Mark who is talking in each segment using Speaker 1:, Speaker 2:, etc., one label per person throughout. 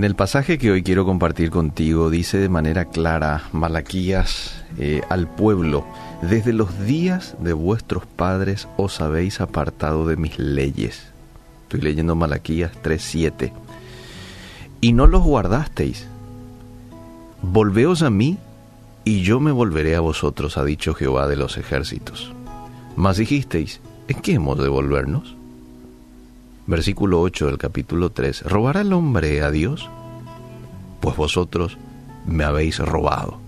Speaker 1: En el pasaje que hoy quiero compartir contigo dice de manera clara Malaquías eh, al pueblo, desde los días de vuestros padres os habéis apartado de mis leyes. Estoy leyendo Malaquías 3:7. Y no los guardasteis. Volveos a mí y yo me volveré a vosotros, ha dicho Jehová de los ejércitos. Mas dijisteis, ¿en qué hemos de volvernos? Versículo 8 del capítulo 3. ¿Robará el hombre a Dios? Pues vosotros me habéis robado.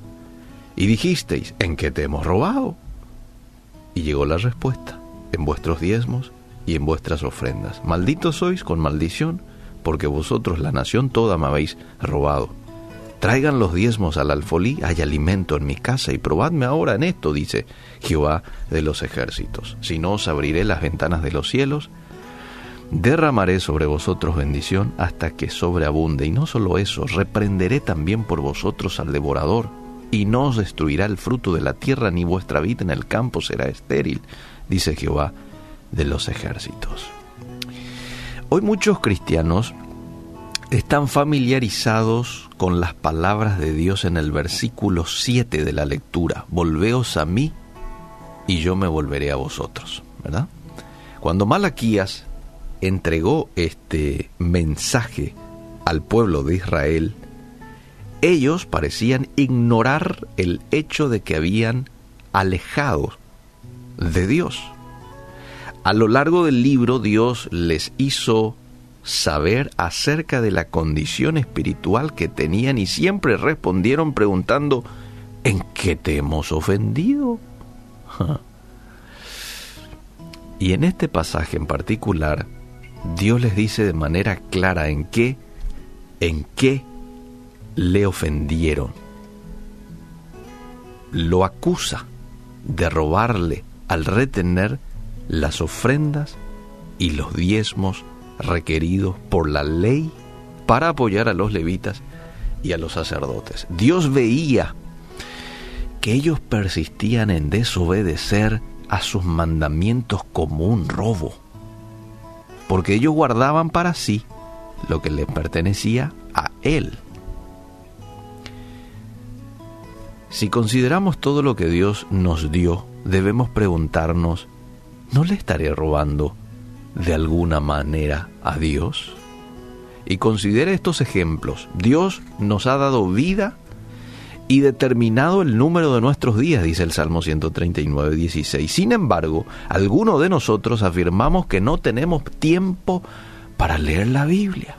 Speaker 1: Y dijisteis, ¿en qué te hemos robado? Y llegó la respuesta, en vuestros diezmos y en vuestras ofrendas. Malditos sois con maldición, porque vosotros la nación toda me habéis robado. Traigan los diezmos al alfolí, hay alimento en mi casa, y probadme ahora en esto, dice Jehová de los ejércitos. Si no os abriré las ventanas de los cielos, derramaré sobre vosotros bendición hasta que sobreabunde. Y no solo eso, reprenderé también por vosotros al devorador, y no os destruirá el fruto de la tierra, ni vuestra vida en el campo será estéril, dice Jehová de los ejércitos. Hoy muchos cristianos están familiarizados con las palabras de Dios en el versículo 7 de la lectura. Volveos a mí y yo me volveré a vosotros, ¿verdad? Cuando Malaquías entregó este mensaje al pueblo de Israel, ellos parecían ignorar el hecho de que habían alejado de Dios. A lo largo del libro Dios les hizo saber acerca de la condición espiritual que tenían y siempre respondieron preguntando, ¿en qué te hemos ofendido? Y en este pasaje en particular, Dios les dice de manera clara en qué, en qué le ofendieron. Lo acusa de robarle al retener las ofrendas y los diezmos requeridos por la ley para apoyar a los levitas y a los sacerdotes. Dios veía que ellos persistían en desobedecer a sus mandamientos como un robo, porque ellos guardaban para sí lo que les pertenecía a Él. Si consideramos todo lo que Dios nos dio, debemos preguntarnos, ¿no le estaré robando de alguna manera a Dios? Y considere estos ejemplos. Dios nos ha dado vida y determinado el número de nuestros días, dice el Salmo 139, 16. Sin embargo, algunos de nosotros afirmamos que no tenemos tiempo para leer la Biblia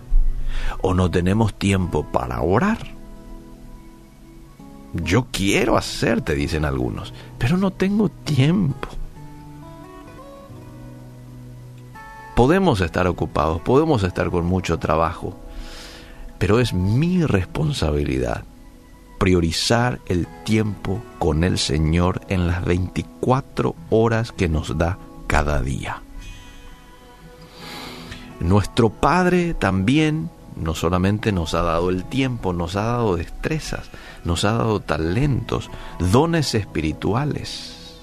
Speaker 1: o no tenemos tiempo para orar. Yo quiero hacer, te dicen algunos, pero no tengo tiempo. Podemos estar ocupados, podemos estar con mucho trabajo, pero es mi responsabilidad priorizar el tiempo con el Señor en las 24 horas que nos da cada día. Nuestro Padre también no solamente nos ha dado el tiempo, nos ha dado destrezas, nos ha dado talentos, dones espirituales.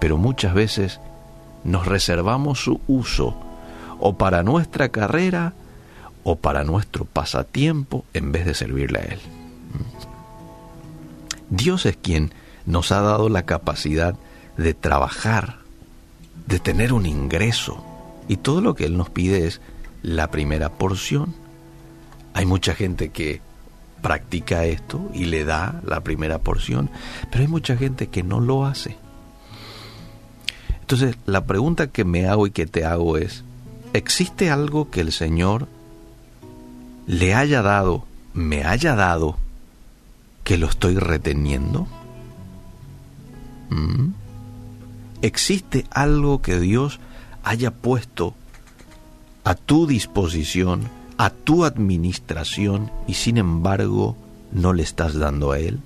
Speaker 1: Pero muchas veces nos reservamos su uso o para nuestra carrera o para nuestro pasatiempo en vez de servirle a Él. Dios es quien nos ha dado la capacidad de trabajar, de tener un ingreso, y todo lo que Él nos pide es la primera porción. Hay mucha gente que practica esto y le da la primera porción, pero hay mucha gente que no lo hace. Entonces, la pregunta que me hago y que te hago es, ¿existe algo que el Señor le haya dado, me haya dado, que lo estoy reteniendo? ¿Mm? ¿Existe algo que Dios haya puesto a tu disposición, a tu administración y sin embargo no le estás dando a Él?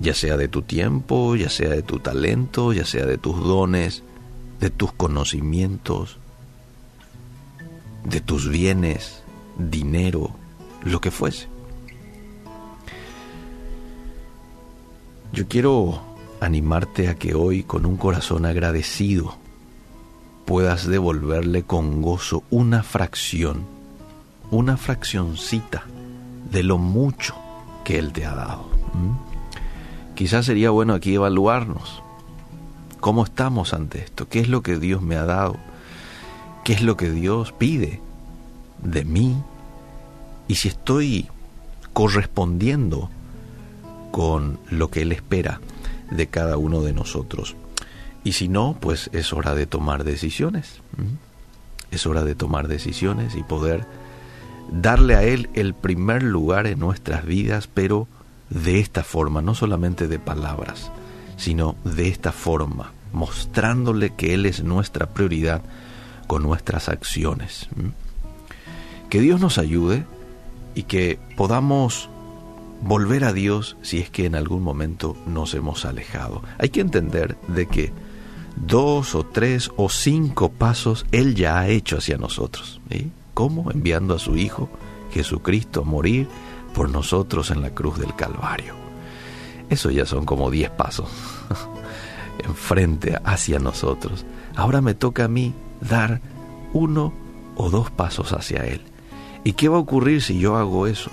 Speaker 1: Ya sea de tu tiempo, ya sea de tu talento, ya sea de tus dones, de tus conocimientos, de tus bienes, dinero, lo que fuese. Yo quiero animarte a que hoy con un corazón agradecido puedas devolverle con gozo una fracción, una fraccioncita de lo mucho que Él te ha dado. Quizás sería bueno aquí evaluarnos. ¿Cómo estamos ante esto? ¿Qué es lo que Dios me ha dado? ¿Qué es lo que Dios pide de mí? Y si estoy correspondiendo con lo que Él espera de cada uno de nosotros. Y si no, pues es hora de tomar decisiones. Es hora de tomar decisiones y poder darle a Él el primer lugar en nuestras vidas, pero de esta forma, no solamente de palabras, sino de esta forma, mostrándole que Él es nuestra prioridad con nuestras acciones. Que Dios nos ayude y que podamos volver a Dios si es que en algún momento nos hemos alejado. Hay que entender de que dos o tres o cinco pasos Él ya ha hecho hacia nosotros. ¿Cómo? Enviando a su Hijo Jesucristo a morir por nosotros en la cruz del Calvario. Eso ya son como diez pasos enfrente hacia nosotros. Ahora me toca a mí dar uno o dos pasos hacia Él. ¿Y qué va a ocurrir si yo hago eso?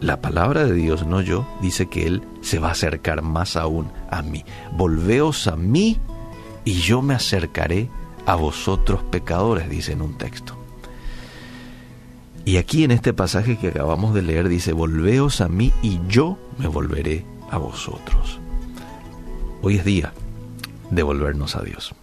Speaker 1: La palabra de Dios, no yo, dice que Él se va a acercar más aún a mí. Volveos a mí y yo me acercaré a vosotros pecadores, dice en un texto. Y aquí en este pasaje que acabamos de leer dice, volveos a mí y yo me volveré a vosotros. Hoy es día de volvernos a Dios.